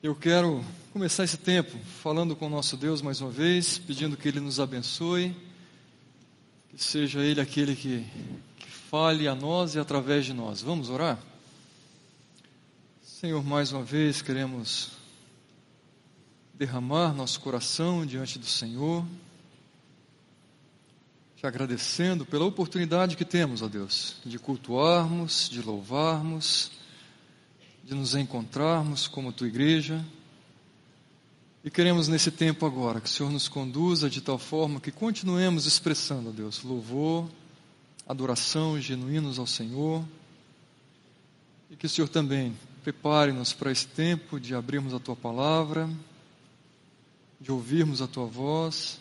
Eu quero começar esse tempo falando com o nosso Deus mais uma vez, pedindo que Ele nos abençoe, que seja Ele aquele que, que fale a nós e através de nós. Vamos orar? Senhor, mais uma vez queremos derramar nosso coração diante do Senhor, te agradecendo pela oportunidade que temos, ó Deus, de cultuarmos, de louvarmos de nos encontrarmos como tua igreja. E queremos nesse tempo agora que o Senhor nos conduza de tal forma que continuemos expressando, Deus, louvor, adoração genuínos ao Senhor. E que o Senhor também prepare-nos para esse tempo de abrirmos a tua palavra, de ouvirmos a tua voz,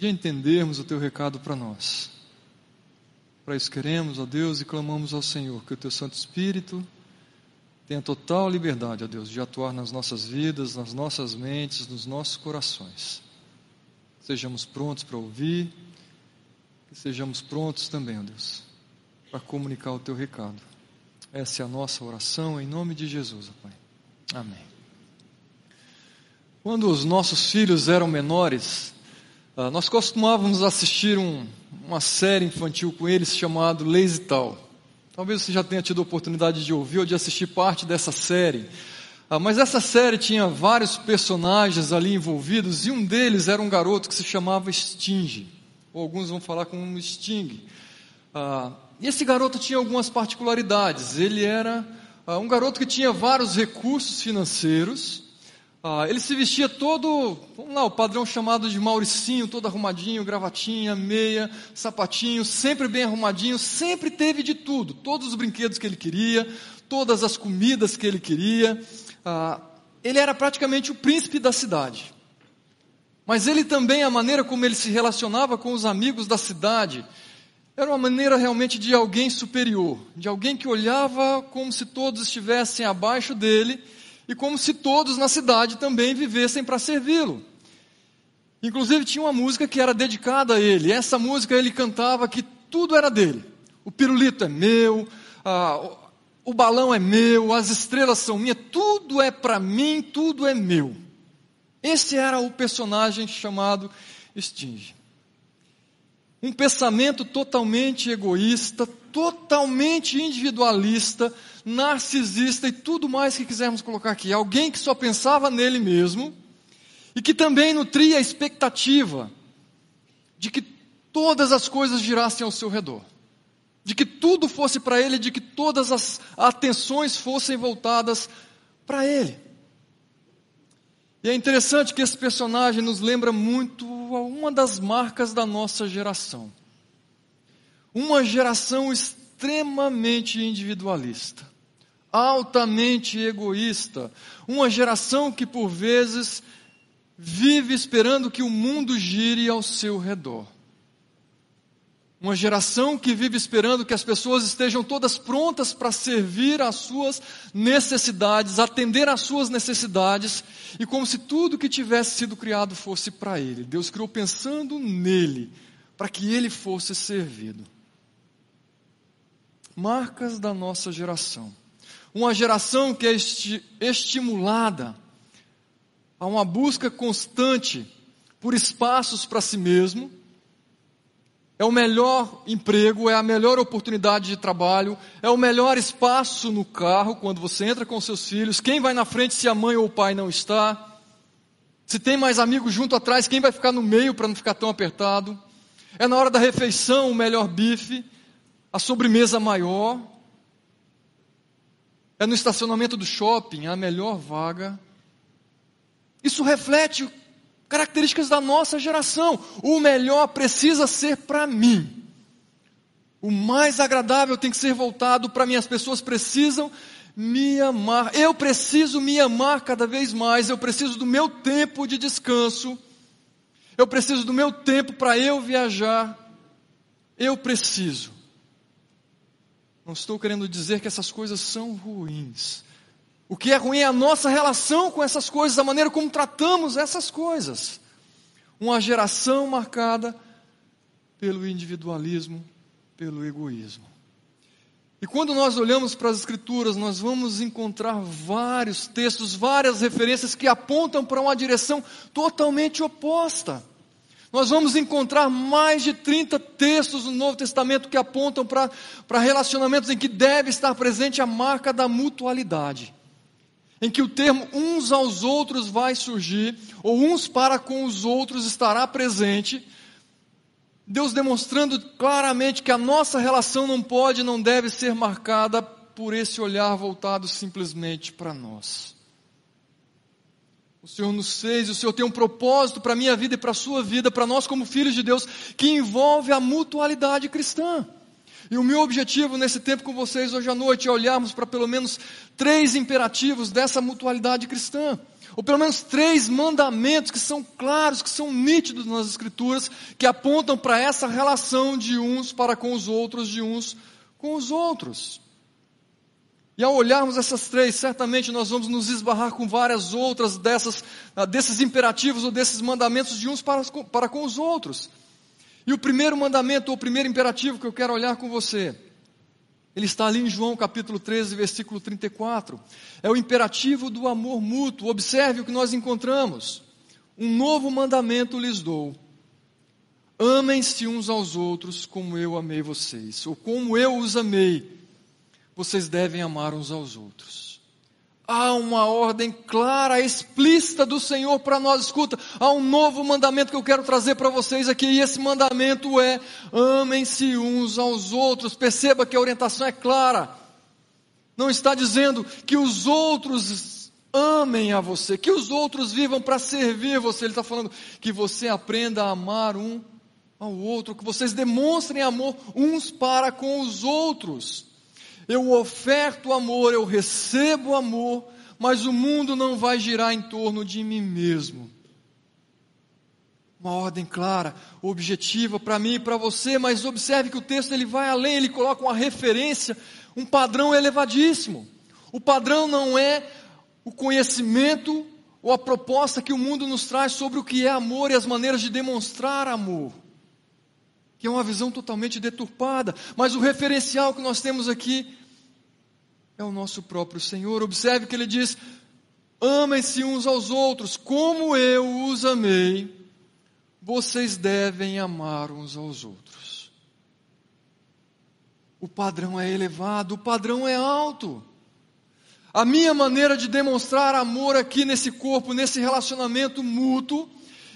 de entendermos o teu recado para nós. Para isso queremos, ó Deus, e clamamos ao Senhor que o teu Santo Espírito tenha total liberdade, ó Deus, de atuar nas nossas vidas, nas nossas mentes, nos nossos corações. Sejamos prontos para ouvir e sejamos prontos também, ó Deus, para comunicar o teu recado. Essa é a nossa oração em nome de Jesus, ó Pai. Amém. Quando os nossos filhos eram menores, ah, nós costumávamos assistir um, uma série infantil com eles chamado Lazy Tal. Talvez você já tenha tido a oportunidade de ouvir ou de assistir parte dessa série. Ah, mas essa série tinha vários personagens ali envolvidos e um deles era um garoto que se chamava Sting. Ou alguns vão falar como Sting. Ah, e esse garoto tinha algumas particularidades. Ele era ah, um garoto que tinha vários recursos financeiros ah, ele se vestia todo, vamos lá, o padrão chamado de Mauricinho, todo arrumadinho, gravatinha, meia, sapatinho, sempre bem arrumadinho, sempre teve de tudo, todos os brinquedos que ele queria, todas as comidas que ele queria. Ah, ele era praticamente o príncipe da cidade. Mas ele também, a maneira como ele se relacionava com os amigos da cidade, era uma maneira realmente de alguém superior, de alguém que olhava como se todos estivessem abaixo dele e como se todos na cidade também vivessem para servi-lo. Inclusive tinha uma música que era dedicada a ele. Essa música ele cantava que tudo era dele. O pirulito é meu, a, o balão é meu, as estrelas são minhas, tudo é para mim, tudo é meu. Esse era o personagem chamado Sting. Um pensamento totalmente egoísta, totalmente individualista, narcisista e tudo mais que quisermos colocar aqui. Alguém que só pensava nele mesmo e que também nutria a expectativa de que todas as coisas girassem ao seu redor, de que tudo fosse para ele, de que todas as atenções fossem voltadas para ele. E é interessante que esse personagem nos lembra muito uma das marcas da nossa geração. Uma geração extremamente individualista altamente egoísta, uma geração que por vezes vive esperando que o mundo gire ao seu redor. Uma geração que vive esperando que as pessoas estejam todas prontas para servir às suas necessidades, atender às suas necessidades, e como se tudo que tivesse sido criado fosse para Ele. Deus criou pensando nele, para que Ele fosse servido. Marcas da nossa geração. Uma geração que é esti estimulada a uma busca constante por espaços para si mesmo. É o melhor emprego, é a melhor oportunidade de trabalho, é o melhor espaço no carro quando você entra com seus filhos. Quem vai na frente se a mãe ou o pai não está? Se tem mais amigos junto atrás, quem vai ficar no meio para não ficar tão apertado? É na hora da refeição o melhor bife, a sobremesa maior. É no estacionamento do shopping a melhor vaga. Isso reflete características da nossa geração. O melhor precisa ser para mim. O mais agradável tem que ser voltado para mim. As pessoas precisam me amar. Eu preciso me amar cada vez mais. Eu preciso do meu tempo de descanso. Eu preciso do meu tempo para eu viajar. Eu preciso. Não estou querendo dizer que essas coisas são ruins. O que é ruim é a nossa relação com essas coisas, a maneira como tratamos essas coisas. Uma geração marcada pelo individualismo, pelo egoísmo. E quando nós olhamos para as Escrituras, nós vamos encontrar vários textos, várias referências que apontam para uma direção totalmente oposta. Nós vamos encontrar mais de 30 textos no Novo Testamento que apontam para, relacionamentos em que deve estar presente a marca da mutualidade. Em que o termo uns aos outros vai surgir, ou uns para com os outros estará presente, Deus demonstrando claramente que a nossa relação não pode, não deve ser marcada por esse olhar voltado simplesmente para nós. O Senhor nos fez, o Senhor tem um propósito para a minha vida e para a sua vida, para nós como filhos de Deus, que envolve a mutualidade cristã. E o meu objetivo nesse tempo com vocês hoje à noite é olharmos para pelo menos três imperativos dessa mutualidade cristã ou pelo menos três mandamentos que são claros, que são nítidos nas Escrituras, que apontam para essa relação de uns para com os outros, de uns com os outros. E ao olharmos essas três, certamente nós vamos nos esbarrar com várias outras dessas, ah, desses imperativos ou desses mandamentos de uns para, para com os outros. E o primeiro mandamento, ou o primeiro imperativo que eu quero olhar com você, ele está ali em João capítulo 13, versículo 34. É o imperativo do amor mútuo. Observe o que nós encontramos. Um novo mandamento lhes dou. Amem-se uns aos outros como eu amei vocês, ou como eu os amei. Vocês devem amar uns aos outros. Há uma ordem clara, explícita do Senhor para nós. Escuta, há um novo mandamento que eu quero trazer para vocês aqui, e esse mandamento é: amem-se uns aos outros. Perceba que a orientação é clara. Não está dizendo que os outros amem a você, que os outros vivam para servir você. Ele está falando que você aprenda a amar um ao outro, que vocês demonstrem amor uns para com os outros. Eu oferto amor, eu recebo amor, mas o mundo não vai girar em torno de mim mesmo. Uma ordem clara, objetiva para mim e para você, mas observe que o texto ele vai além, ele coloca uma referência, um padrão elevadíssimo. O padrão não é o conhecimento ou a proposta que o mundo nos traz sobre o que é amor e as maneiras de demonstrar amor que é uma visão totalmente deturpada, mas o referencial que nós temos aqui é o nosso próprio Senhor. Observe que ele diz: Amem-se uns aos outros, como eu os amei, vocês devem amar uns aos outros. O padrão é elevado, o padrão é alto. A minha maneira de demonstrar amor aqui nesse corpo, nesse relacionamento mútuo,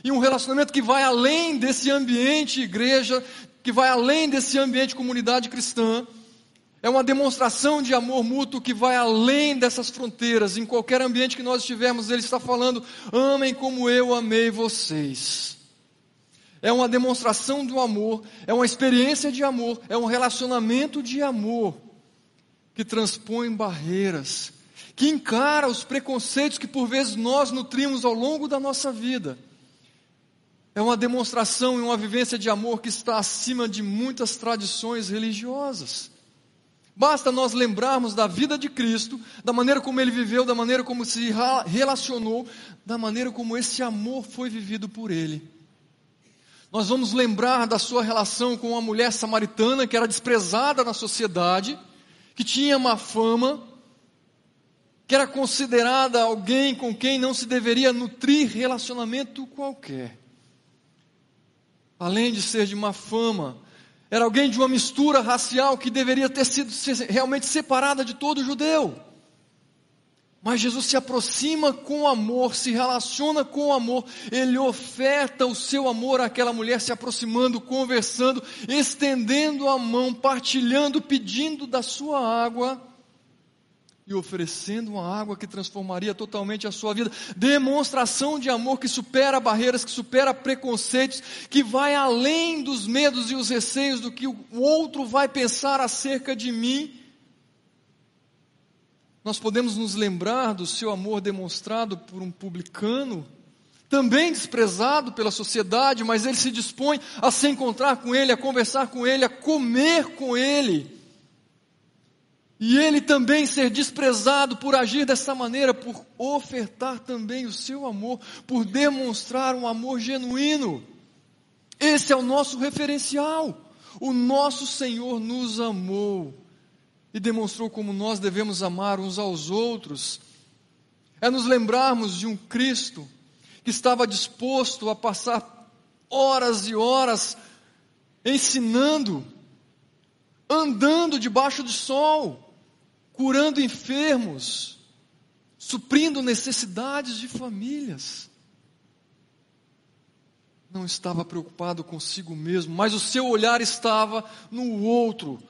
e um relacionamento que vai além desse ambiente igreja, que vai além desse ambiente comunidade cristã. É uma demonstração de amor mútuo que vai além dessas fronteiras. Em qualquer ambiente que nós estivermos, Ele está falando: amem como eu amei vocês. É uma demonstração do amor, é uma experiência de amor, é um relacionamento de amor que transpõe barreiras, que encara os preconceitos que por vezes nós nutrimos ao longo da nossa vida. É uma demonstração e uma vivência de amor que está acima de muitas tradições religiosas. Basta nós lembrarmos da vida de Cristo, da maneira como ele viveu, da maneira como se relacionou, da maneira como esse amor foi vivido por ele. Nós vamos lembrar da sua relação com uma mulher samaritana que era desprezada na sociedade, que tinha má fama, que era considerada alguém com quem não se deveria nutrir relacionamento qualquer além de ser de má fama, era alguém de uma mistura racial que deveria ter sido realmente separada de todo judeu. Mas Jesus se aproxima com amor, se relaciona com amor, ele oferta o seu amor àquela mulher, se aproximando, conversando, estendendo a mão, partilhando, pedindo da sua água e oferecendo uma água que transformaria totalmente a sua vida. Demonstração de amor que supera barreiras, que supera preconceitos, que vai além dos medos e os receios do que o outro vai pensar acerca de mim. Nós podemos nos lembrar do seu amor demonstrado por um publicano, também desprezado pela sociedade, mas ele se dispõe a se encontrar com ele, a conversar com ele, a comer com ele e ele também ser desprezado por agir dessa maneira, por ofertar também o seu amor, por demonstrar um amor genuíno. Esse é o nosso referencial. O nosso Senhor nos amou e demonstrou como nós devemos amar uns aos outros. É nos lembrarmos de um Cristo que estava disposto a passar horas e horas ensinando, andando debaixo do sol, curando enfermos, suprindo necessidades de famílias. Não estava preocupado consigo mesmo, mas o seu olhar estava no outro.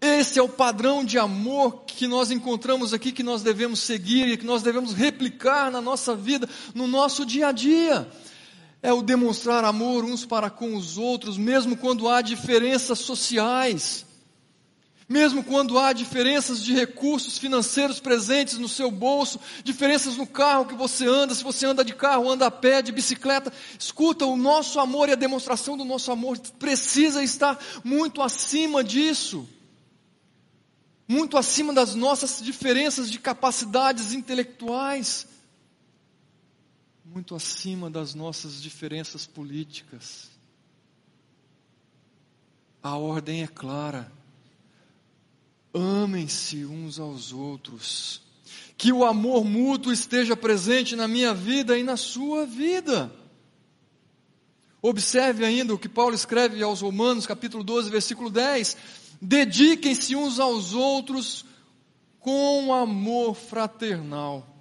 Esse é o padrão de amor que nós encontramos aqui, que nós devemos seguir e que nós devemos replicar na nossa vida, no nosso dia a dia. É o demonstrar amor uns para com os outros, mesmo quando há diferenças sociais. Mesmo quando há diferenças de recursos financeiros presentes no seu bolso, diferenças no carro que você anda, se você anda de carro, anda a pé, de bicicleta, escuta, o nosso amor e a demonstração do nosso amor precisa estar muito acima disso. Muito acima das nossas diferenças de capacidades intelectuais. Muito acima das nossas diferenças políticas. A ordem é clara Amem-se uns aos outros. Que o amor mútuo esteja presente na minha vida e na sua vida. Observe ainda o que Paulo escreve aos Romanos, capítulo 12, versículo 10. Dediquem-se uns aos outros com amor fraternal.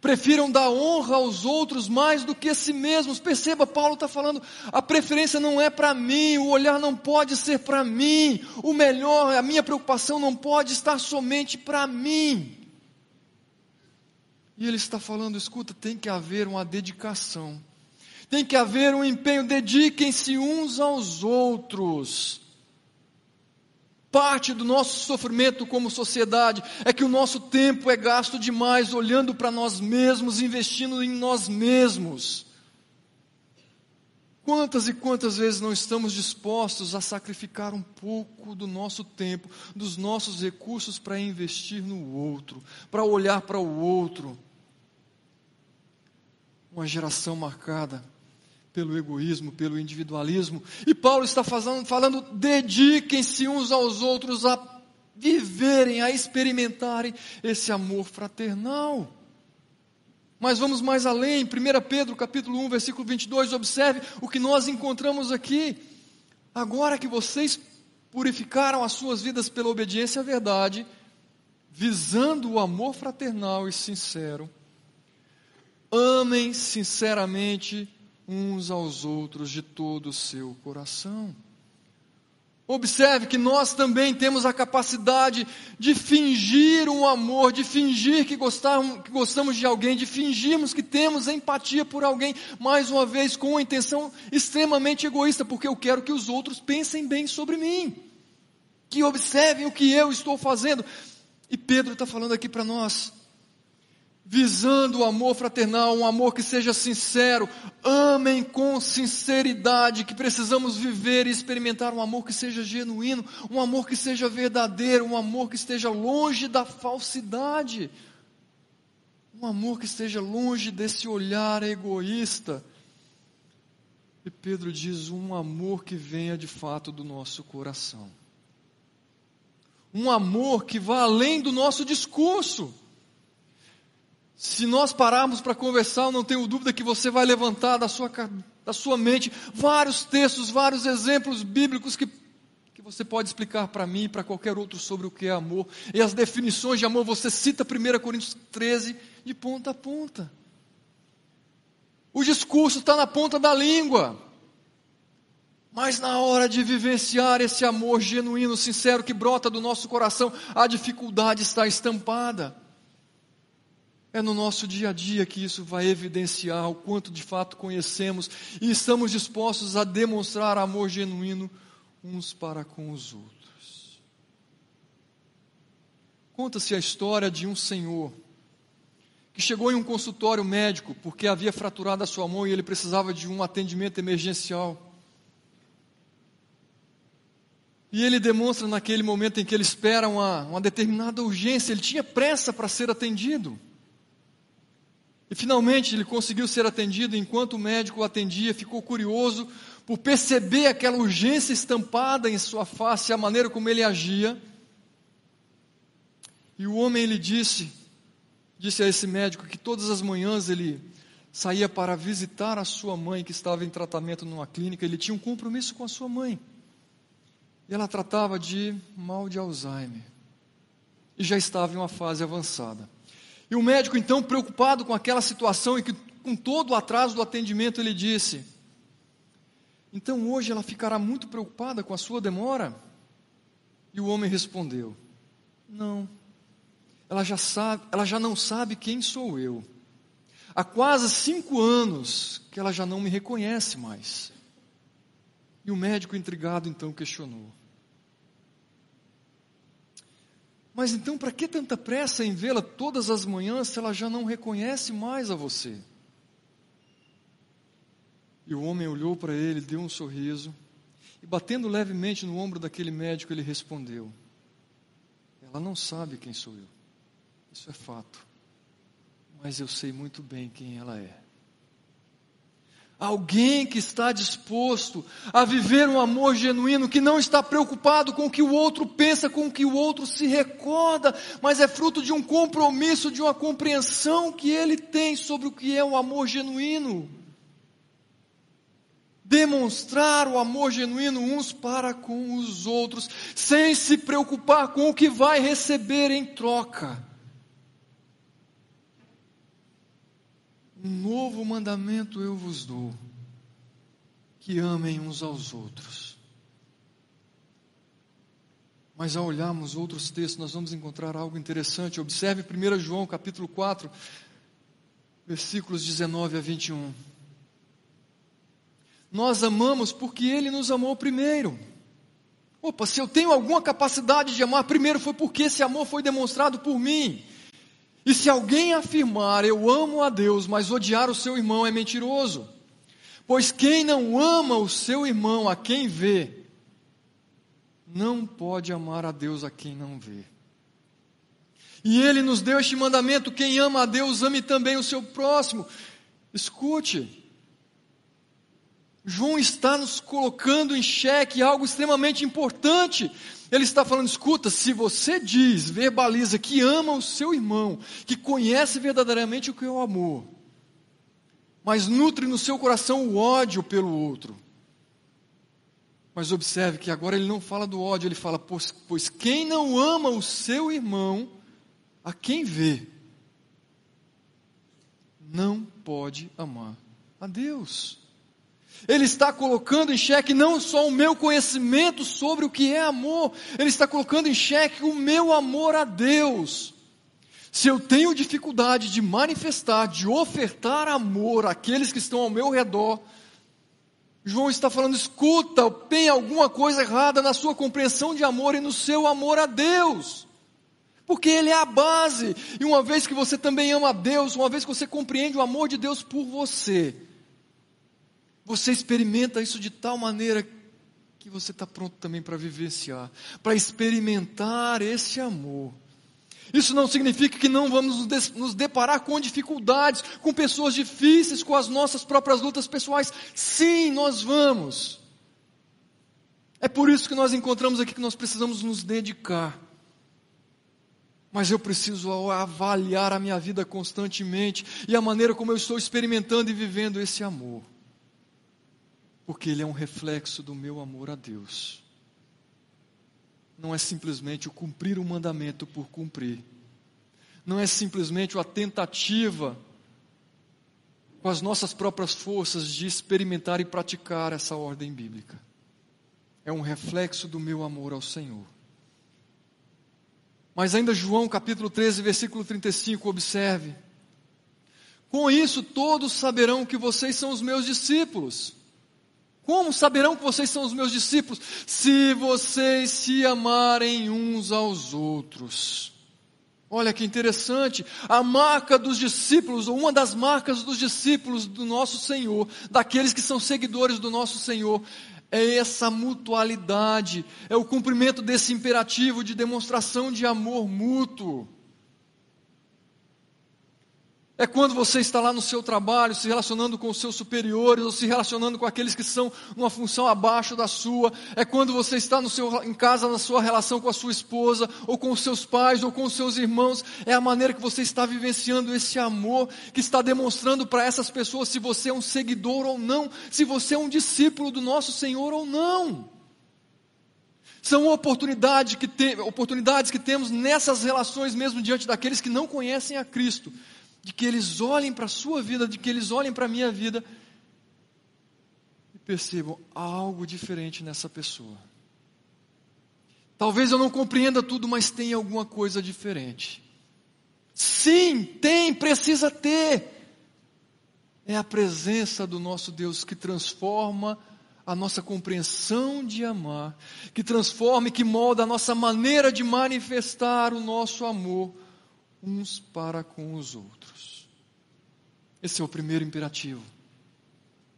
Prefiram dar honra aos outros mais do que a si mesmos. Perceba, Paulo está falando, a preferência não é para mim, o olhar não pode ser para mim, o melhor, a minha preocupação não pode estar somente para mim. E ele está falando, escuta, tem que haver uma dedicação, tem que haver um empenho, dediquem-se uns aos outros. Parte do nosso sofrimento como sociedade é que o nosso tempo é gasto demais olhando para nós mesmos, investindo em nós mesmos. Quantas e quantas vezes não estamos dispostos a sacrificar um pouco do nosso tempo, dos nossos recursos para investir no outro, para olhar para o outro? Uma geração marcada pelo egoísmo, pelo individualismo. E Paulo está falando, falando dediquem-se uns aos outros a viverem, a experimentarem esse amor fraternal. Mas vamos mais além, 1 Pedro capítulo 1, versículo 22, observe o que nós encontramos aqui. Agora que vocês purificaram as suas vidas pela obediência à verdade, visando o amor fraternal e sincero, amem sinceramente uns aos outros de todo o seu coração. Observe que nós também temos a capacidade de fingir um amor, de fingir que que gostamos de alguém, de fingirmos que temos empatia por alguém, mais uma vez com uma intenção extremamente egoísta, porque eu quero que os outros pensem bem sobre mim, que observem o que eu estou fazendo. E Pedro está falando aqui para nós, visando o amor fraternal, um amor que seja sincero, amem com sinceridade, que precisamos viver e experimentar um amor que seja genuíno, um amor que seja verdadeiro, um amor que esteja longe da falsidade, um amor que esteja longe desse olhar egoísta. E Pedro diz: um amor que venha de fato do nosso coração. Um amor que vá além do nosso discurso se nós pararmos para conversar, não tenho dúvida que você vai levantar da sua, da sua mente vários textos, vários exemplos bíblicos que, que você pode explicar para mim e para qualquer outro sobre o que é amor. E as definições de amor, você cita 1 Coríntios 13 de ponta a ponta. O discurso está na ponta da língua. Mas na hora de vivenciar esse amor genuíno, sincero que brota do nosso coração, a dificuldade está estampada. É no nosso dia a dia que isso vai evidenciar o quanto de fato conhecemos e estamos dispostos a demonstrar amor genuíno uns para com os outros. Conta-se a história de um senhor que chegou em um consultório médico porque havia fraturado a sua mão e ele precisava de um atendimento emergencial. E ele demonstra naquele momento em que ele espera uma, uma determinada urgência, ele tinha pressa para ser atendido. E finalmente ele conseguiu ser atendido. Enquanto o médico o atendia, ficou curioso por perceber aquela urgência estampada em sua face, a maneira como ele agia. E o homem ele disse, disse a esse médico que todas as manhãs ele saía para visitar a sua mãe que estava em tratamento numa clínica, ele tinha um compromisso com a sua mãe. E ela tratava de mal de Alzheimer. E já estava em uma fase avançada. E o médico, então, preocupado com aquela situação e que, com todo o atraso do atendimento, ele disse: Então hoje ela ficará muito preocupada com a sua demora? E o homem respondeu: Não. Ela já sabe, ela já não sabe quem sou eu. Há quase cinco anos que ela já não me reconhece mais. E o médico intrigado então questionou: Mas então, para que tanta pressa em vê-la todas as manhãs se ela já não reconhece mais a você? E o homem olhou para ele, deu um sorriso, e batendo levemente no ombro daquele médico, ele respondeu: Ela não sabe quem sou eu. Isso é fato. Mas eu sei muito bem quem ela é. Alguém que está disposto a viver um amor genuíno, que não está preocupado com o que o outro pensa, com o que o outro se recorda, mas é fruto de um compromisso, de uma compreensão que ele tem sobre o que é o amor genuíno. Demonstrar o amor genuíno uns para com os outros, sem se preocupar com o que vai receber em troca. Um novo mandamento eu vos dou: que amem uns aos outros. Mas ao olharmos outros textos, nós vamos encontrar algo interessante. Observe 1 João capítulo 4, versículos 19 a 21. Nós amamos porque Ele nos amou primeiro. Opa, se eu tenho alguma capacidade de amar primeiro, foi porque esse amor foi demonstrado por mim. E se alguém afirmar eu amo a Deus, mas odiar o seu irmão é mentiroso. Pois quem não ama o seu irmão a quem vê, não pode amar a Deus a quem não vê. E ele nos deu este mandamento: quem ama a Deus, ame também o seu próximo. Escute, João está nos colocando em xeque algo extremamente importante. Ele está falando: escuta, se você diz, verbaliza que ama o seu irmão, que conhece verdadeiramente o que é o amor, mas nutre no seu coração o ódio pelo outro. Mas observe que agora ele não fala do ódio, ele fala: pois, pois quem não ama o seu irmão, a quem vê, não pode amar a Deus. Ele está colocando em xeque não só o meu conhecimento sobre o que é amor, ele está colocando em xeque o meu amor a Deus. Se eu tenho dificuldade de manifestar, de ofertar amor àqueles que estão ao meu redor, João está falando: escuta, tem alguma coisa errada na sua compreensão de amor e no seu amor a Deus. Porque Ele é a base, e uma vez que você também ama a Deus, uma vez que você compreende o amor de Deus por você, você experimenta isso de tal maneira que você está pronto também para vivenciar, para experimentar esse amor. Isso não significa que não vamos nos deparar com dificuldades, com pessoas difíceis, com as nossas próprias lutas pessoais. Sim, nós vamos. É por isso que nós encontramos aqui que nós precisamos nos dedicar. Mas eu preciso avaliar a minha vida constantemente e a maneira como eu estou experimentando e vivendo esse amor porque ele é um reflexo do meu amor a Deus. Não é simplesmente o cumprir o mandamento por cumprir. Não é simplesmente a tentativa com as nossas próprias forças de experimentar e praticar essa ordem bíblica. É um reflexo do meu amor ao Senhor. Mas ainda João capítulo 13, versículo 35, observe. Com isso todos saberão que vocês são os meus discípulos como saberão que vocês são os meus discípulos? Se vocês se amarem uns aos outros. Olha que interessante, a marca dos discípulos, ou uma das marcas dos discípulos do nosso Senhor, daqueles que são seguidores do nosso Senhor, é essa mutualidade, é o cumprimento desse imperativo de demonstração de amor mútuo. É quando você está lá no seu trabalho, se relacionando com os seus superiores, ou se relacionando com aqueles que são numa função abaixo da sua. É quando você está no seu, em casa, na sua relação com a sua esposa, ou com os seus pais, ou com os seus irmãos. É a maneira que você está vivenciando esse amor, que está demonstrando para essas pessoas se você é um seguidor ou não, se você é um discípulo do nosso Senhor ou não. São oportunidades que, te, oportunidades que temos nessas relações mesmo diante daqueles que não conhecem a Cristo de que eles olhem para a sua vida, de que eles olhem para a minha vida e percebam algo diferente nessa pessoa. Talvez eu não compreenda tudo, mas tem alguma coisa diferente. Sim, tem, precisa ter. É a presença do nosso Deus que transforma a nossa compreensão de amar, que transforma e que molda a nossa maneira de manifestar o nosso amor uns para com os outros. Esse é o primeiro imperativo.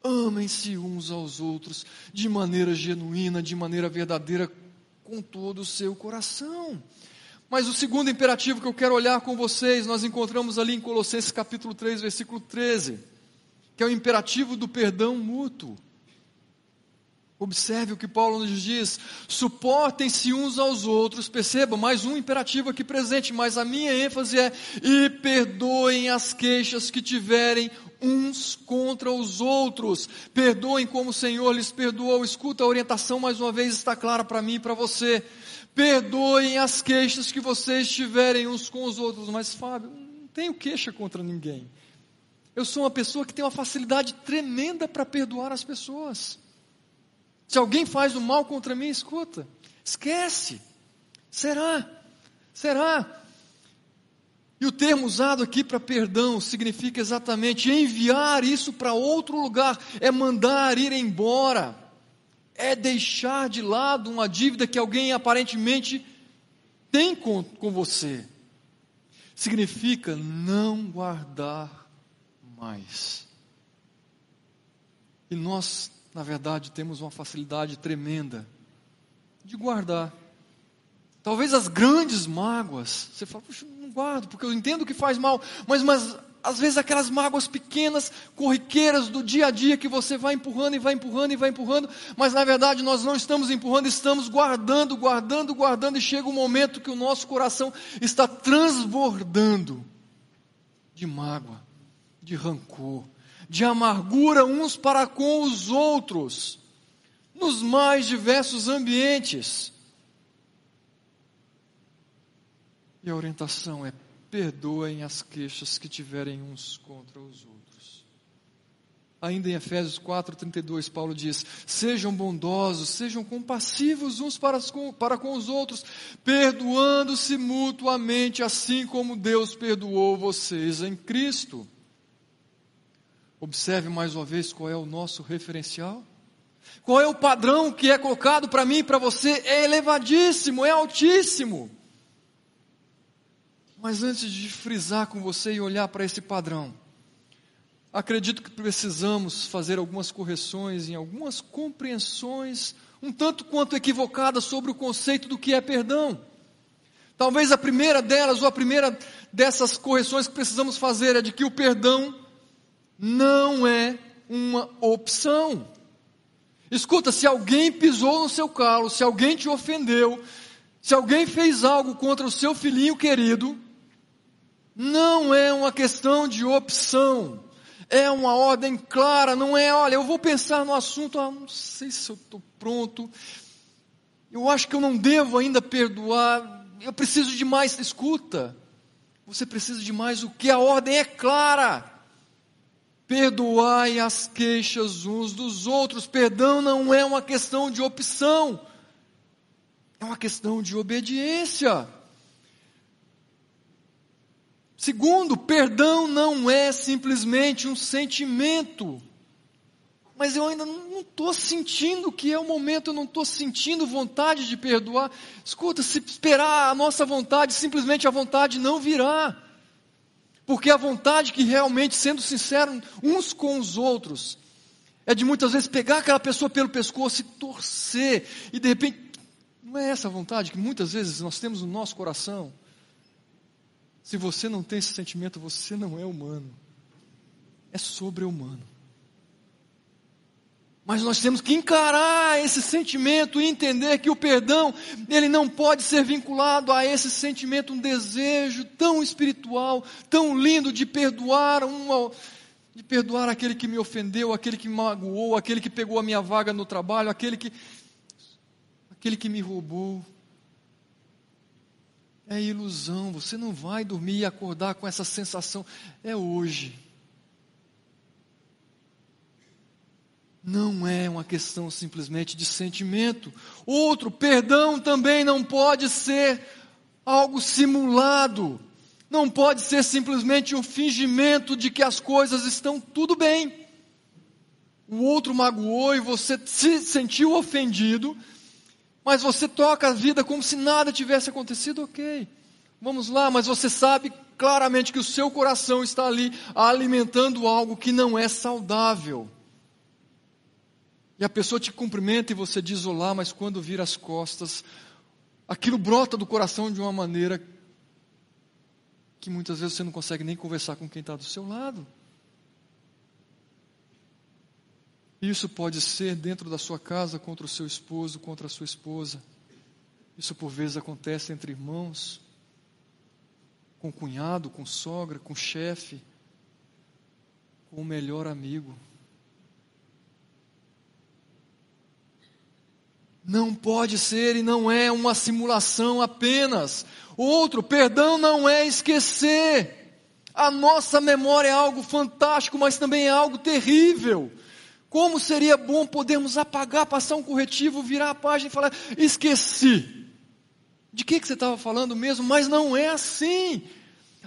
Amem-se uns aos outros de maneira genuína, de maneira verdadeira, com todo o seu coração. Mas o segundo imperativo que eu quero olhar com vocês, nós encontramos ali em Colossenses capítulo 3, versículo 13, que é o imperativo do perdão mútuo. Observe o que Paulo nos diz: suportem-se uns aos outros. Perceba, mais um imperativo aqui presente, mas a minha ênfase é: e perdoem as queixas que tiverem uns contra os outros. Perdoem como o Senhor lhes perdoou. Escuta, a orientação mais uma vez está clara para mim e para você. Perdoem as queixas que vocês tiverem uns com os outros. Mas, Fábio, não tenho queixa contra ninguém. Eu sou uma pessoa que tem uma facilidade tremenda para perdoar as pessoas. Se alguém faz o mal contra mim, escuta, esquece. Será? Será? E o termo usado aqui para perdão significa exatamente enviar isso para outro lugar, é mandar ir embora, é deixar de lado uma dívida que alguém aparentemente tem com, com você. Significa não guardar mais. E nós na verdade, temos uma facilidade tremenda de guardar. Talvez as grandes mágoas, você fala, puxa, não guardo, porque eu entendo que faz mal, mas, mas às vezes aquelas mágoas pequenas, corriqueiras do dia a dia que você vai empurrando e vai empurrando e vai empurrando, mas na verdade nós não estamos empurrando, estamos guardando, guardando, guardando, e chega um momento que o nosso coração está transbordando de mágoa, de rancor, de amargura uns para com os outros, nos mais diversos ambientes. E a orientação é: perdoem as queixas que tiverem uns contra os outros. Ainda em Efésios 4,32, Paulo diz: Sejam bondosos, sejam compassivos uns para, para com os outros, perdoando-se mutuamente, assim como Deus perdoou vocês em Cristo. Observe mais uma vez qual é o nosso referencial. Qual é o padrão que é colocado para mim e para você? É elevadíssimo, é altíssimo. Mas antes de frisar com você e olhar para esse padrão, acredito que precisamos fazer algumas correções em algumas compreensões um tanto quanto equivocadas sobre o conceito do que é perdão. Talvez a primeira delas, ou a primeira dessas correções que precisamos fazer é de que o perdão não é uma opção. Escuta, se alguém pisou no seu calo, se alguém te ofendeu, se alguém fez algo contra o seu filhinho querido, não é uma questão de opção. É uma ordem clara, não é, olha, eu vou pensar no assunto, ah, não sei se eu estou pronto, eu acho que eu não devo ainda perdoar, eu preciso de mais, escuta, você precisa de mais o que? A ordem é clara. Perdoai as queixas uns dos outros. Perdão não é uma questão de opção, é uma questão de obediência. Segundo, perdão não é simplesmente um sentimento. Mas eu ainda não estou sentindo que é o momento, eu não estou sentindo vontade de perdoar. Escuta, se esperar a nossa vontade, simplesmente a vontade não virá. Porque a vontade que realmente, sendo sincero uns com os outros, é de muitas vezes pegar aquela pessoa pelo pescoço e torcer, e de repente, não é essa a vontade que muitas vezes nós temos no nosso coração. Se você não tem esse sentimento, você não é humano. É sobre-humano. Mas nós temos que encarar esse sentimento e entender que o perdão, ele não pode ser vinculado a esse sentimento, um desejo tão espiritual, tão lindo de perdoar um, de perdoar aquele que me ofendeu, aquele que me magoou, aquele que pegou a minha vaga no trabalho, aquele que aquele que me roubou. É ilusão, você não vai dormir e acordar com essa sensação. É hoje. Não é uma questão simplesmente de sentimento. Outro, perdão também não pode ser algo simulado. Não pode ser simplesmente um fingimento de que as coisas estão tudo bem. O outro magoou e você se sentiu ofendido, mas você toca a vida como se nada tivesse acontecido, ok. Vamos lá, mas você sabe claramente que o seu coração está ali alimentando algo que não é saudável. E a pessoa te cumprimenta e você diz olá, mas quando vira as costas, aquilo brota do coração de uma maneira que muitas vezes você não consegue nem conversar com quem está do seu lado. Isso pode ser dentro da sua casa contra o seu esposo, contra a sua esposa. Isso por vezes acontece entre irmãos, com cunhado, com sogra, com chefe, com o melhor amigo. Não pode ser e não é uma simulação apenas. Outro, perdão não é esquecer. A nossa memória é algo fantástico, mas também é algo terrível. Como seria bom podermos apagar, passar um corretivo, virar a página e falar: esqueci. De que, que você estava falando mesmo? Mas não é assim.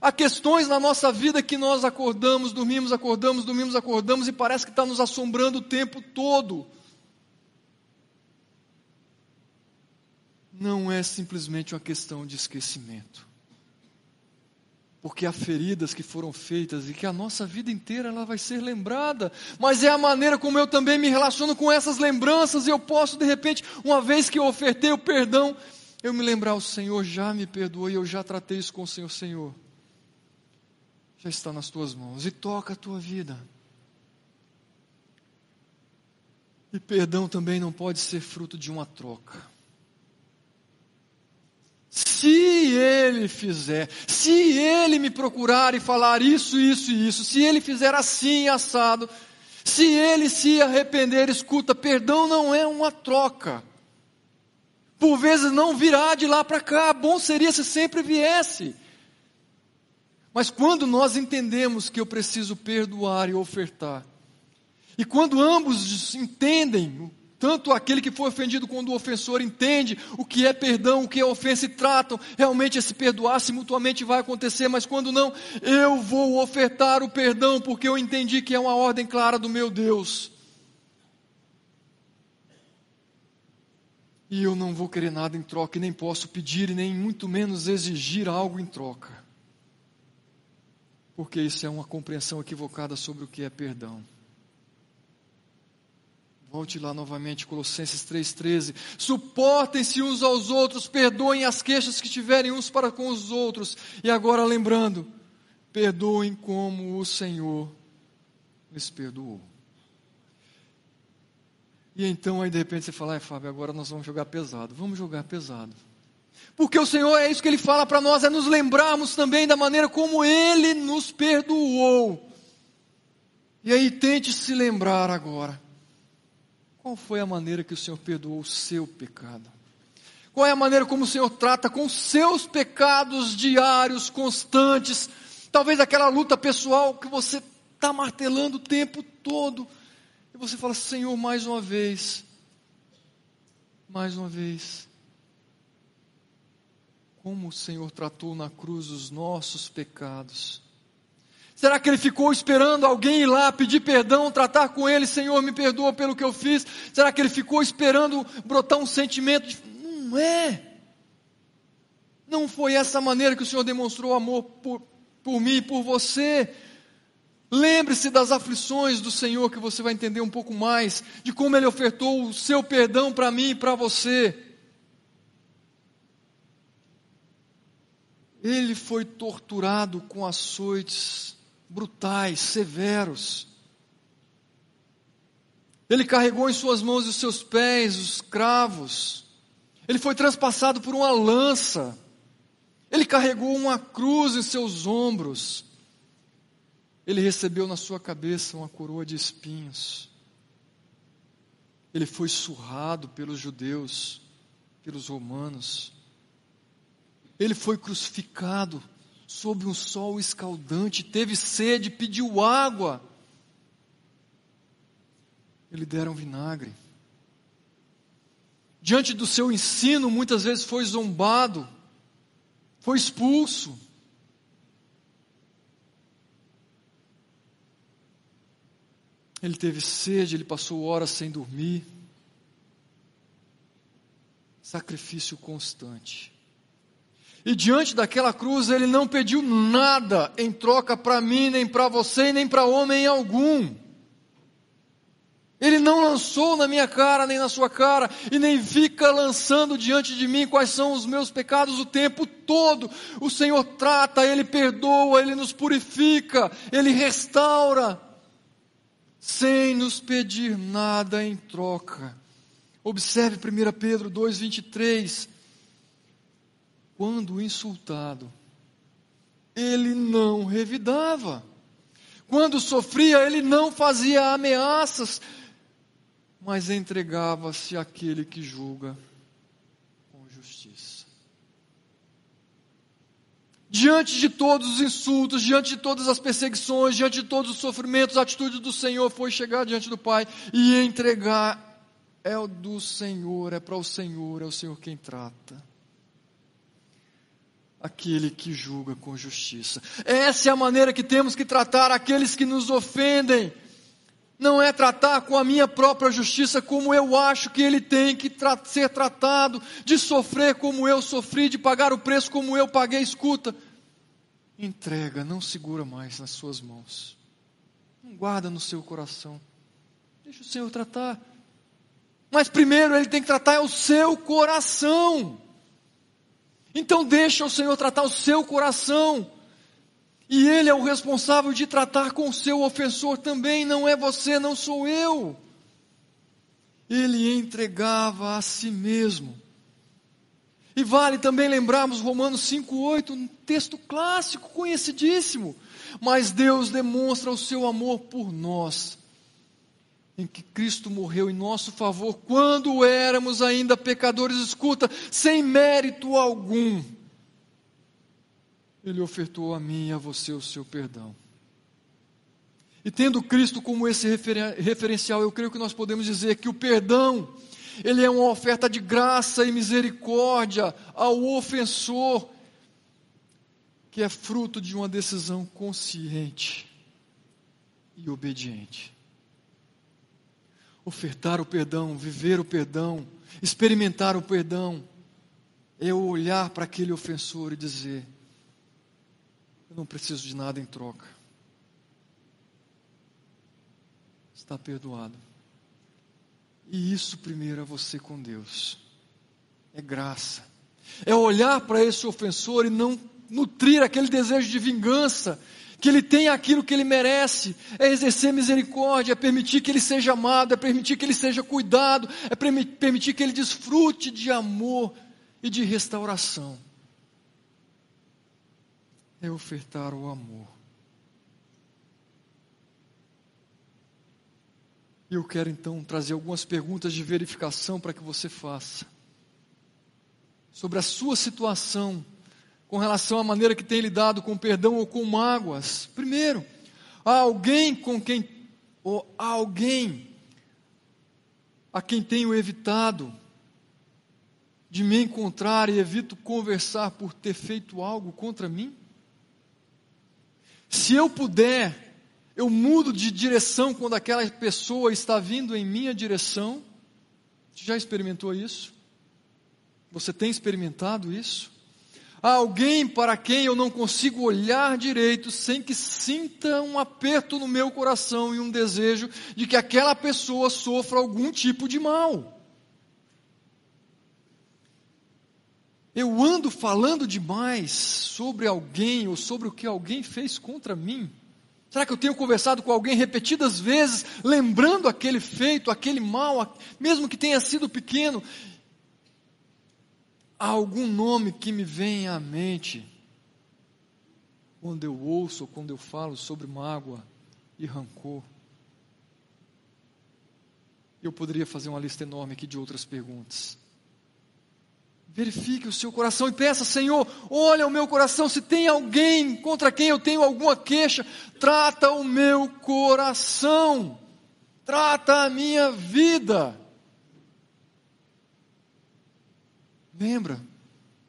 Há questões na nossa vida que nós acordamos, dormimos, acordamos, dormimos, acordamos e parece que está nos assombrando o tempo todo. Não é simplesmente uma questão de esquecimento. Porque há feridas que foram feitas e que a nossa vida inteira ela vai ser lembrada, mas é a maneira como eu também me relaciono com essas lembranças e eu posso de repente, uma vez que eu ofertei o perdão, eu me lembrar o Senhor já me perdoou e eu já tratei isso com o Senhor, Senhor. Já está nas tuas mãos e toca a tua vida. E perdão também não pode ser fruto de uma troca. Se ele fizer, se ele me procurar e falar isso, isso e isso, se ele fizer assim assado, se ele se arrepender, escuta, perdão não é uma troca. Por vezes não virá de lá para cá, bom seria se sempre viesse. Mas quando nós entendemos que eu preciso perdoar e ofertar, e quando ambos entendem tanto aquele que foi ofendido quanto o ofensor entende o que é perdão, o que é ofensa e tratam. Realmente esse perdoar-se mutuamente vai acontecer, mas quando não, eu vou ofertar o perdão porque eu entendi que é uma ordem clara do meu Deus. E eu não vou querer nada em troca, e nem posso pedir, e nem muito menos exigir algo em troca. Porque isso é uma compreensão equivocada sobre o que é perdão. Volte lá novamente, Colossenses 3,13. Suportem-se uns aos outros, perdoem as queixas que tiverem uns para com os outros. E agora lembrando, perdoem como o Senhor lhes perdoou. E então aí de repente você fala, ai Fábio, agora nós vamos jogar pesado. Vamos jogar pesado. Porque o Senhor é isso que Ele fala para nós, é nos lembrarmos também da maneira como Ele nos perdoou. E aí tente se lembrar agora qual foi a maneira que o Senhor perdoou o seu pecado? Qual é a maneira como o Senhor trata com seus pecados diários, constantes? Talvez aquela luta pessoal que você está martelando o tempo todo. E você fala, Senhor, mais uma vez, mais uma vez. Como o Senhor tratou na cruz os nossos pecados Será que ele ficou esperando alguém ir lá pedir perdão, tratar com ele, Senhor, me perdoa pelo que eu fiz? Será que ele ficou esperando brotar um sentimento de. Não é. Não foi essa maneira que o Senhor demonstrou amor por, por mim e por você. Lembre-se das aflições do Senhor, que você vai entender um pouco mais de como Ele ofertou o seu perdão para mim e para você. Ele foi torturado com açoites brutais, severos. Ele carregou em suas mãos os seus pés os cravos. Ele foi transpassado por uma lança. Ele carregou uma cruz em seus ombros. Ele recebeu na sua cabeça uma coroa de espinhos. Ele foi surrado pelos judeus, pelos romanos. Ele foi crucificado sob um sol escaldante, teve sede, pediu água. Ele deram vinagre. Diante do seu ensino, muitas vezes foi zombado, foi expulso. Ele teve sede, ele passou horas sem dormir. Sacrifício constante. E diante daquela cruz, ele não pediu nada em troca para mim, nem para você, nem para homem algum. Ele não lançou na minha cara, nem na sua cara, e nem fica lançando diante de mim quais são os meus pecados o tempo todo. O Senhor trata, Ele perdoa, Ele nos purifica, Ele restaura, sem nos pedir nada em troca. Observe 1 Pedro 2,23 quando insultado, ele não revidava. Quando sofria, ele não fazia ameaças, mas entregava-se àquele que julga com justiça. Diante de todos os insultos, diante de todas as perseguições, diante de todos os sofrimentos, a atitude do Senhor foi chegar diante do Pai e entregar. É o do Senhor, é para o Senhor, é o Senhor quem trata aquele que julga com justiça. Essa é a maneira que temos que tratar aqueles que nos ofendem. Não é tratar com a minha própria justiça como eu acho que ele tem que tra ser tratado, de sofrer como eu sofri, de pagar o preço como eu paguei. Escuta, entrega, não segura mais nas suas mãos, não guarda no seu coração, deixa o Senhor tratar. Mas primeiro ele tem que tratar o seu coração. Então deixa o Senhor tratar o seu coração. E Ele é o responsável de tratar com o seu ofensor também, não é você, não sou eu. Ele entregava a si mesmo. E vale também lembrarmos Romanos 5,8, um texto clássico, conhecidíssimo. Mas Deus demonstra o seu amor por nós em que Cristo morreu em nosso favor quando éramos ainda pecadores, escuta, sem mérito algum. Ele ofertou a mim e a você o seu perdão. E tendo Cristo como esse referencial, eu creio que nós podemos dizer que o perdão, ele é uma oferta de graça e misericórdia ao ofensor, que é fruto de uma decisão consciente e obediente ofertar o perdão, viver o perdão, experimentar o perdão, é olhar para aquele ofensor e dizer: Eu não preciso de nada em troca. Está perdoado. E isso primeiro é você com Deus. É graça. É olhar para esse ofensor e não nutrir aquele desejo de vingança que ele tenha aquilo que ele merece, é exercer misericórdia, é permitir que ele seja amado, é permitir que ele seja cuidado, é permitir que ele desfrute de amor e de restauração. É ofertar o amor. E eu quero então trazer algumas perguntas de verificação para que você faça sobre a sua situação com relação à maneira que tem lidado com perdão ou com mágoas. Primeiro, há alguém com quem, ou há alguém a quem tenho evitado de me encontrar e evito conversar por ter feito algo contra mim? Se eu puder, eu mudo de direção quando aquela pessoa está vindo em minha direção. Você já experimentou isso? Você tem experimentado isso? Há alguém para quem eu não consigo olhar direito sem que sinta um aperto no meu coração e um desejo de que aquela pessoa sofra algum tipo de mal. Eu ando falando demais sobre alguém ou sobre o que alguém fez contra mim? Será que eu tenho conversado com alguém repetidas vezes, lembrando aquele feito, aquele mal, mesmo que tenha sido pequeno? Há algum nome que me vem à mente quando eu ouço ou quando eu falo sobre mágoa e rancor? Eu poderia fazer uma lista enorme aqui de outras perguntas. Verifique o seu coração e peça, Senhor, olha o meu coração, se tem alguém contra quem eu tenho alguma queixa, trata o meu coração, trata a minha vida. Lembra,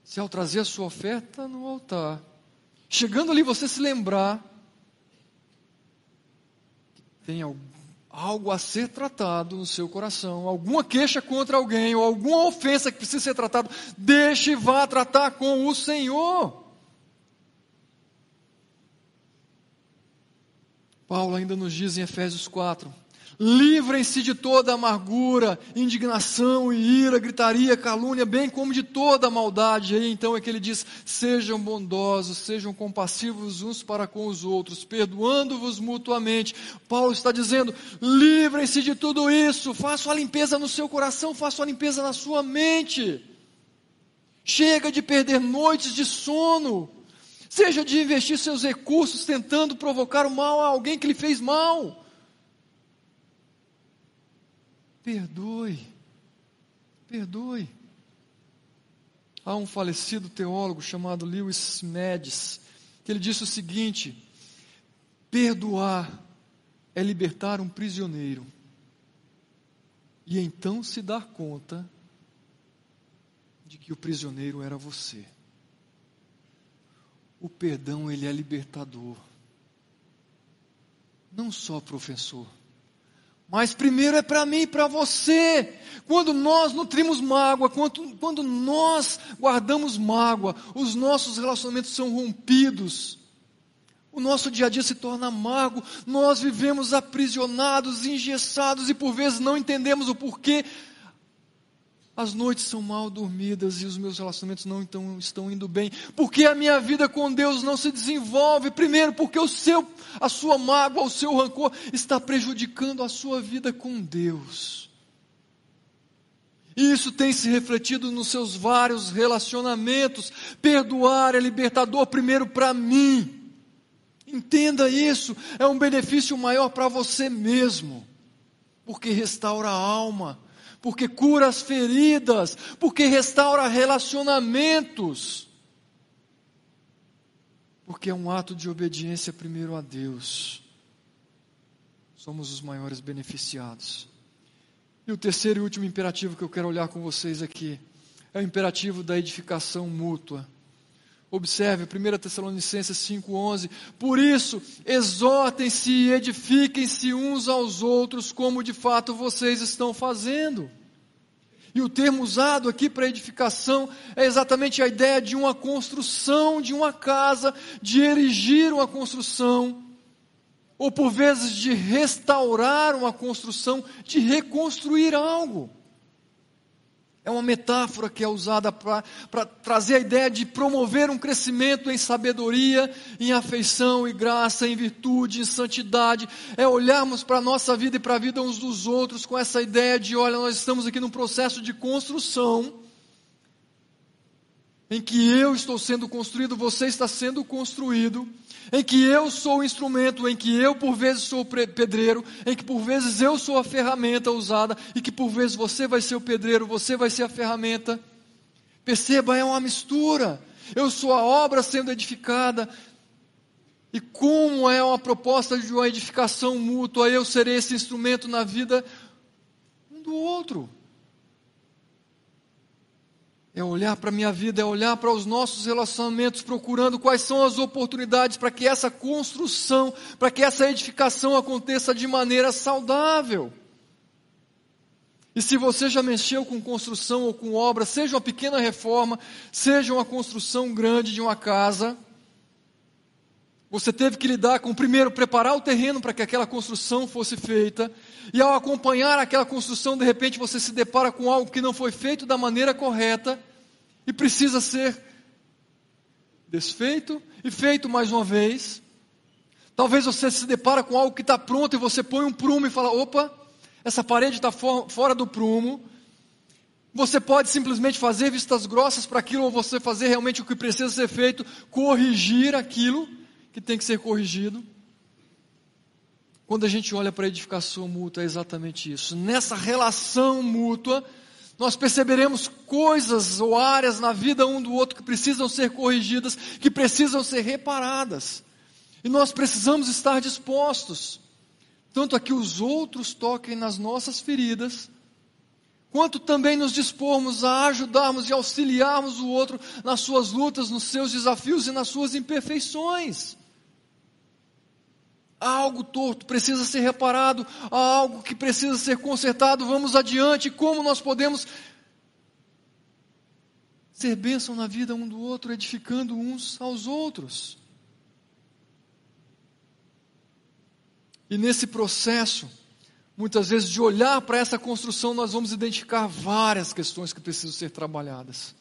se ao trazer a sua oferta no altar, chegando ali você se lembrar, tem algo a ser tratado no seu coração, alguma queixa contra alguém, ou alguma ofensa que precisa ser tratada, deixe e vá tratar com o Senhor. Paulo ainda nos diz em Efésios 4: Livrem-se de toda amargura, indignação e ira, gritaria, calúnia, bem como de toda maldade. E aí então é que ele diz: sejam bondosos, sejam compassivos uns para com os outros, perdoando-vos mutuamente. Paulo está dizendo: livrem-se de tudo isso, façam a limpeza no seu coração, façam a limpeza na sua mente. Chega de perder noites de sono, seja de investir seus recursos tentando provocar o mal a alguém que lhe fez mal. Perdoe. Perdoe. Há um falecido teólogo chamado Lewis Medes, que ele disse o seguinte: perdoar é libertar um prisioneiro e então se dar conta de que o prisioneiro era você. O perdão ele é libertador. Não só professor, mas primeiro é para mim e para você. Quando nós nutrimos mágoa, quando, quando nós guardamos mágoa, os nossos relacionamentos são rompidos. O nosso dia a dia se torna amargo, nós vivemos aprisionados, engessados e por vezes não entendemos o porquê as noites são mal dormidas e os meus relacionamentos não então, estão indo bem. Porque a minha vida com Deus não se desenvolve. Primeiro, porque o seu, a sua mágoa, o seu rancor está prejudicando a sua vida com Deus. E isso tem se refletido nos seus vários relacionamentos. Perdoar é libertador primeiro para mim. Entenda isso, é um benefício maior para você mesmo, porque restaura a alma porque cura as feridas, porque restaura relacionamentos. Porque é um ato de obediência primeiro a Deus. Somos os maiores beneficiados. E o terceiro e último imperativo que eu quero olhar com vocês aqui é o imperativo da edificação mútua. Observe 1 Tessalonicenses 5,11. Por isso, exortem-se e edifiquem-se uns aos outros, como de fato vocês estão fazendo. E o termo usado aqui para edificação é exatamente a ideia de uma construção de uma casa, de erigir uma construção, ou por vezes de restaurar uma construção, de reconstruir algo. É uma metáfora que é usada para trazer a ideia de promover um crescimento em sabedoria, em afeição e graça, em virtude, em santidade. É olharmos para a nossa vida e para a vida uns dos outros com essa ideia de: olha, nós estamos aqui num processo de construção, em que eu estou sendo construído, você está sendo construído em que eu sou o instrumento, em que eu por vezes sou o pedreiro, em que por vezes eu sou a ferramenta usada e que por vezes você vai ser o pedreiro, você vai ser a ferramenta. Perceba, é uma mistura. Eu sou a obra sendo edificada. E como é uma proposta de uma edificação mútua, eu serei esse instrumento na vida um do outro é olhar para a minha vida, é olhar para os nossos relacionamentos, procurando quais são as oportunidades para que essa construção, para que essa edificação aconteça de maneira saudável. E se você já mexeu com construção ou com obra, seja uma pequena reforma, seja uma construção grande de uma casa, você teve que lidar com, primeiro, preparar o terreno para que aquela construção fosse feita, e ao acompanhar aquela construção, de repente você se depara com algo que não foi feito da maneira correta, e precisa ser desfeito e feito mais uma vez. Talvez você se depara com algo que está pronto e você põe um prumo e fala: opa, essa parede está for, fora do prumo. Você pode simplesmente fazer vistas grossas para aquilo, ou você fazer realmente o que precisa ser feito, corrigir aquilo que tem que ser corrigido. Quando a gente olha para a edificação mútua, é exatamente isso. Nessa relação mútua, nós perceberemos coisas ou áreas na vida um do outro que precisam ser corrigidas, que precisam ser reparadas. E nós precisamos estar dispostos, tanto a que os outros toquem nas nossas feridas, quanto também nos dispormos a ajudarmos e auxiliarmos o outro nas suas lutas, nos seus desafios e nas suas imperfeições. Há algo torto, precisa ser reparado, há algo que precisa ser consertado, vamos adiante. Como nós podemos ser bênção na vida um do outro, edificando uns aos outros? E nesse processo, muitas vezes de olhar para essa construção, nós vamos identificar várias questões que precisam ser trabalhadas.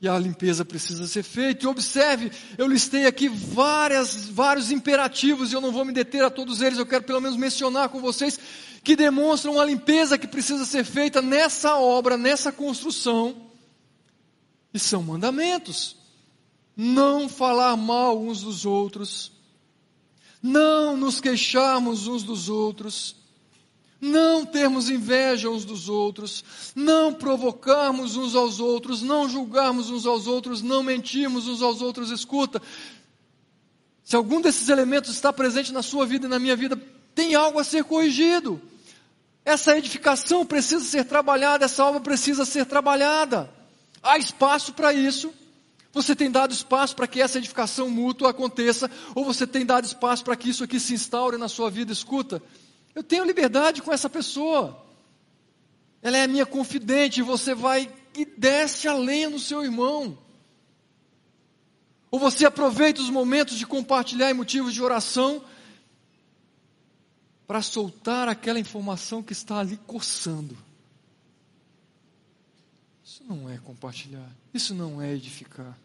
E a limpeza precisa ser feita. E observe, eu listei aqui várias, vários imperativos, e eu não vou me deter a todos eles, eu quero pelo menos mencionar com vocês, que demonstram a limpeza que precisa ser feita nessa obra, nessa construção. E são mandamentos. Não falar mal uns dos outros não nos queixarmos uns dos outros, não termos inveja uns dos outros, não provocarmos uns aos outros, não julgarmos uns aos outros, não mentirmos uns aos outros. Escuta, se algum desses elementos está presente na sua vida e na minha vida, tem algo a ser corrigido. Essa edificação precisa ser trabalhada, essa obra precisa ser trabalhada. Há espaço para isso. Você tem dado espaço para que essa edificação mútua aconteça, ou você tem dado espaço para que isso aqui se instaure na sua vida? Escuta, eu tenho liberdade com essa pessoa, ela é minha confidente, você vai e desce a lenha no seu irmão. Ou você aproveita os momentos de compartilhar em motivos de oração para soltar aquela informação que está ali coçando. Isso não é compartilhar, isso não é edificar.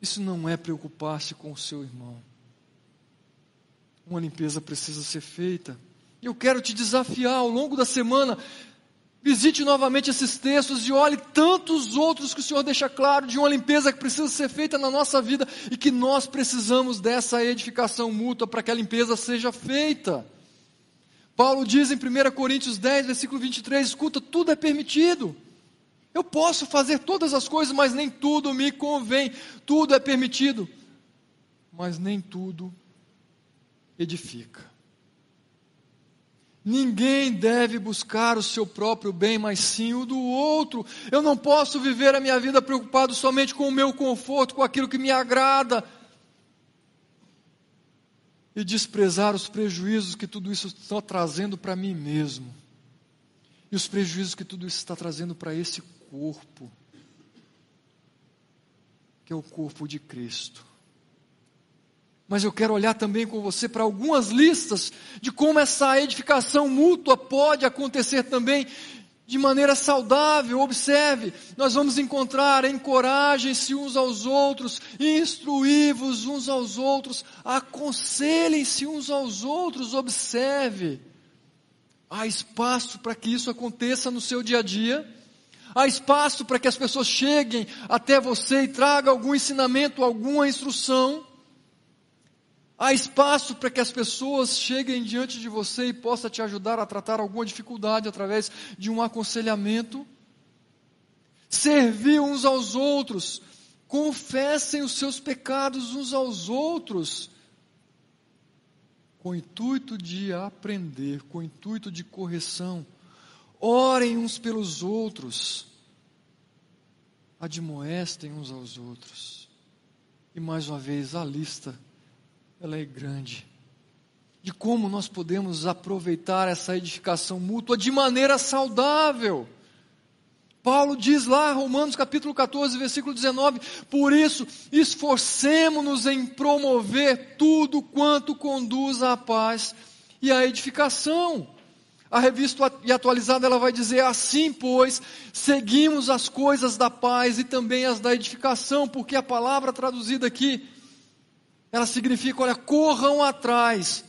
Isso não é preocupar-se com o seu irmão. Uma limpeza precisa ser feita. Eu quero te desafiar ao longo da semana. Visite novamente esses textos e olhe tantos outros que o Senhor deixa claro de uma limpeza que precisa ser feita na nossa vida e que nós precisamos dessa edificação mútua para que a limpeza seja feita. Paulo diz em 1 Coríntios 10, versículo 23: escuta, tudo é permitido. Eu posso fazer todas as coisas, mas nem tudo me convém. Tudo é permitido, mas nem tudo edifica. Ninguém deve buscar o seu próprio bem, mas sim o do outro. Eu não posso viver a minha vida preocupado somente com o meu conforto, com aquilo que me agrada, e desprezar os prejuízos que tudo isso está trazendo para mim mesmo, e os prejuízos que tudo isso está trazendo para esse corpo, que é o corpo de Cristo. Mas eu quero olhar também com você para algumas listas de como essa edificação mútua pode acontecer também de maneira saudável. Observe, nós vamos encontrar encorajem-se uns aos outros, instruí-vos uns aos outros, aconselhem-se uns aos outros. Observe, há espaço para que isso aconteça no seu dia a dia. Há espaço para que as pessoas cheguem até você e tragam algum ensinamento, alguma instrução. Há espaço para que as pessoas cheguem diante de você e possam te ajudar a tratar alguma dificuldade através de um aconselhamento. Servir uns aos outros. Confessem os seus pecados uns aos outros. Com o intuito de aprender, com o intuito de correção orem uns pelos outros, admoestem uns aos outros. E mais uma vez, a lista, ela é grande, de como nós podemos aproveitar essa edificação mútua de maneira saudável. Paulo diz lá, Romanos capítulo 14, versículo 19: Por isso, esforcemo-nos em promover tudo quanto conduz à paz e à edificação A revista e atualizada ela vai dizer assim, pois, seguimos as coisas da paz e também as da edificação, porque a palavra traduzida aqui ela significa, olha, corram atrás.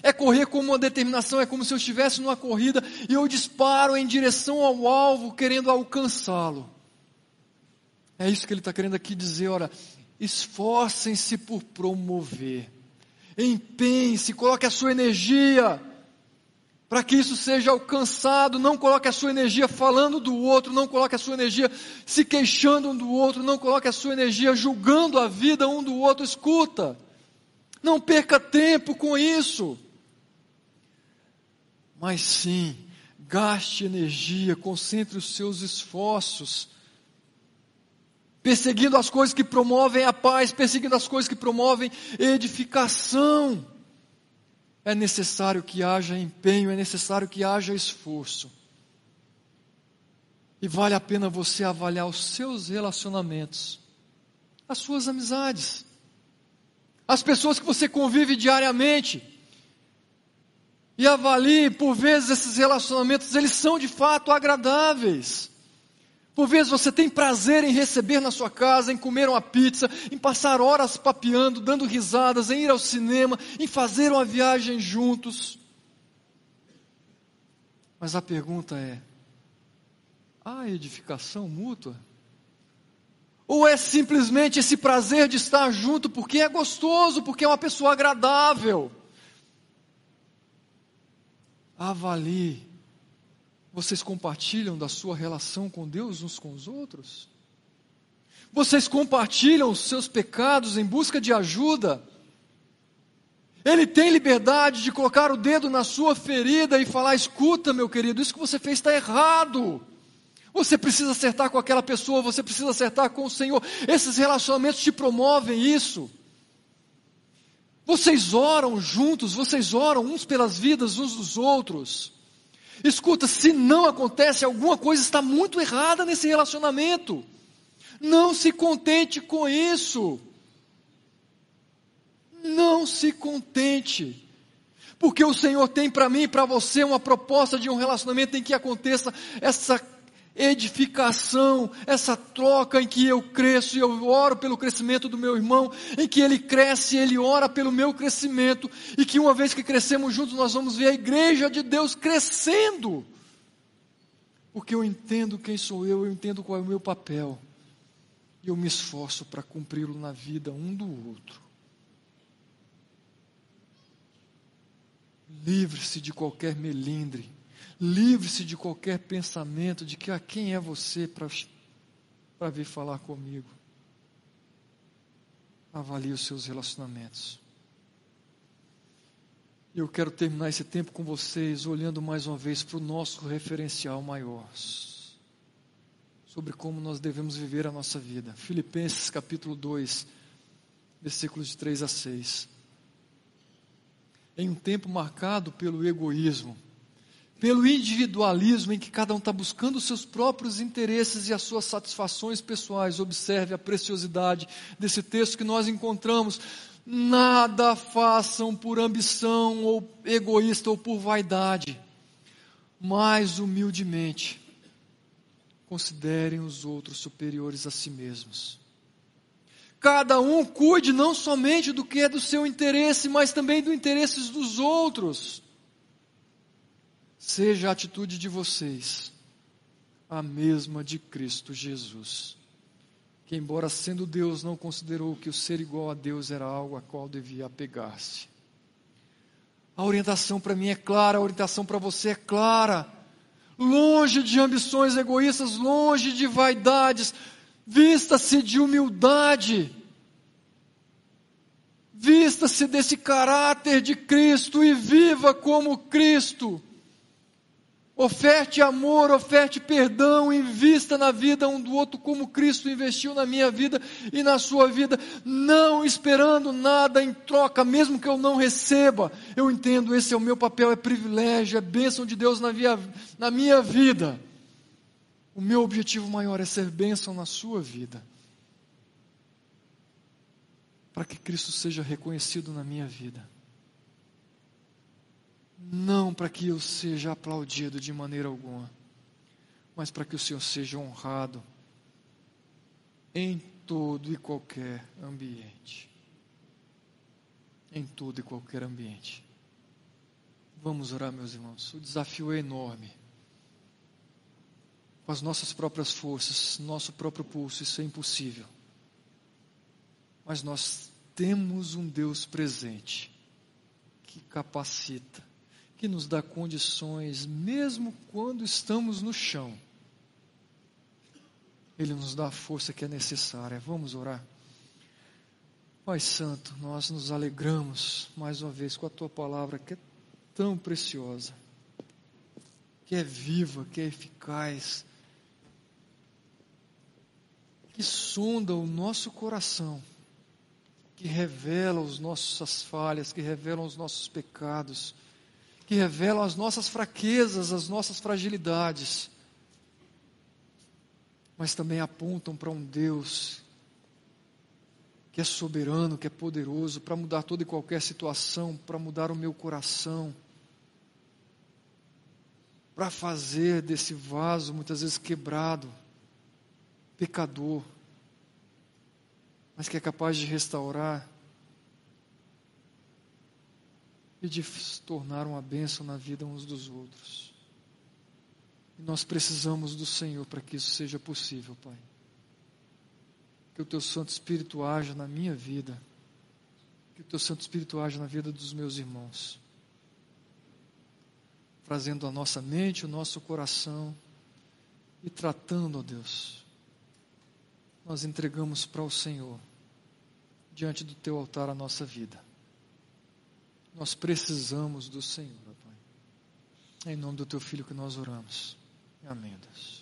É correr com uma determinação, é como se eu estivesse numa corrida e eu disparo em direção ao alvo, querendo alcançá-lo. É isso que ele está querendo aqui dizer, olha, esforcem-se por promover, empenhe-se, coloque a sua energia para que isso seja alcançado. Não coloque a sua energia falando do outro, não coloque a sua energia se queixando um do outro, não coloque a sua energia julgando a vida um do outro. Escuta, não perca tempo com isso. Mas sim, gaste energia, concentre os seus esforços perseguindo as coisas que promovem a paz, perseguindo as coisas que promovem edificação. É necessário que haja empenho, é necessário que haja esforço. E vale a pena você avaliar os seus relacionamentos, as suas amizades, as pessoas que você convive diariamente. E avalie, por vezes, esses relacionamentos, eles são de fato agradáveis. Por vezes você tem prazer em receber na sua casa, em comer uma pizza, em passar horas papeando, dando risadas, em ir ao cinema, em fazer uma viagem juntos. Mas a pergunta é: há edificação mútua? Ou é simplesmente esse prazer de estar junto porque é gostoso, porque é uma pessoa agradável? Avalie vocês compartilham da sua relação com Deus uns com os outros? Vocês compartilham os seus pecados em busca de ajuda? Ele tem liberdade de colocar o dedo na sua ferida e falar: escuta, meu querido, isso que você fez está errado. Você precisa acertar com aquela pessoa, você precisa acertar com o Senhor. Esses relacionamentos te promovem isso. Vocês oram juntos, vocês oram uns pelas vidas uns dos outros. Escuta, se não acontece, alguma coisa está muito errada nesse relacionamento. Não se contente com isso. Não se contente. Porque o Senhor tem para mim e para você uma proposta de um relacionamento em que aconteça essa edificação, essa troca em que eu cresço e eu oro pelo crescimento do meu irmão, em que ele cresce e ele ora pelo meu crescimento, e que uma vez que crescemos juntos nós vamos ver a igreja de Deus crescendo. Porque eu entendo quem sou eu, eu entendo qual é o meu papel, e eu me esforço para cumpri-lo na vida um do outro. Livre-se de qualquer melindre Livre-se de qualquer pensamento de que a ah, quem é você para vir falar comigo. Avalie os seus relacionamentos. Eu quero terminar esse tempo com vocês olhando mais uma vez para o nosso referencial maior sobre como nós devemos viver a nossa vida. Filipenses capítulo 2, versículos de 3 a 6. Em um tempo marcado pelo egoísmo, pelo individualismo em que cada um está buscando os seus próprios interesses e as suas satisfações pessoais. Observe a preciosidade desse texto que nós encontramos. Nada façam por ambição ou egoísta ou por vaidade, mas humildemente considerem os outros superiores a si mesmos. Cada um cuide não somente do que é do seu interesse, mas também do interesse dos outros. Seja a atitude de vocês a mesma de Cristo Jesus, que, embora sendo Deus, não considerou que o ser igual a Deus era algo a qual devia apegar-se. A orientação para mim é clara, a orientação para você é clara. Longe de ambições egoístas, longe de vaidades, vista-se de humildade. Vista-se desse caráter de Cristo e viva como Cristo. Oferte amor, oferte perdão, invista na vida um do outro como Cristo investiu na minha vida e na sua vida, não esperando nada em troca, mesmo que eu não receba. Eu entendo, esse é o meu papel, é privilégio, é bênção de Deus na minha, na minha vida. O meu objetivo maior é ser bênção na sua vida. Para que Cristo seja reconhecido na minha vida. Não para que eu seja aplaudido de maneira alguma, mas para que o Senhor seja honrado em todo e qualquer ambiente. Em todo e qualquer ambiente. Vamos orar, meus irmãos. O desafio é enorme. Com as nossas próprias forças, nosso próprio pulso, isso é impossível. Mas nós temos um Deus presente que capacita, que nos dá condições, mesmo quando estamos no chão. Ele nos dá a força que é necessária. Vamos orar. Pai Santo, nós nos alegramos mais uma vez com a tua palavra que é tão preciosa, que é viva, que é eficaz, que sonda o nosso coração, que revela as nossas falhas, que revela os nossos pecados, que revela as nossas fraquezas, as nossas fragilidades, mas também apontam para um Deus que é soberano, que é poderoso para mudar toda e qualquer situação, para mudar o meu coração, para fazer desse vaso muitas vezes quebrado, pecador, mas que é capaz de restaurar e de se tornar uma bênção na vida uns dos outros. E nós precisamos do Senhor para que isso seja possível, Pai que o teu Santo Espírito haja na minha vida, que o teu Santo Espírito haja na vida dos meus irmãos, trazendo a nossa mente, o nosso coração e tratando, ó Deus, nós entregamos para o Senhor, diante do teu altar, a nossa vida. Nós precisamos do Senhor, Pai. É em nome do teu filho que nós oramos. Amém, Deus.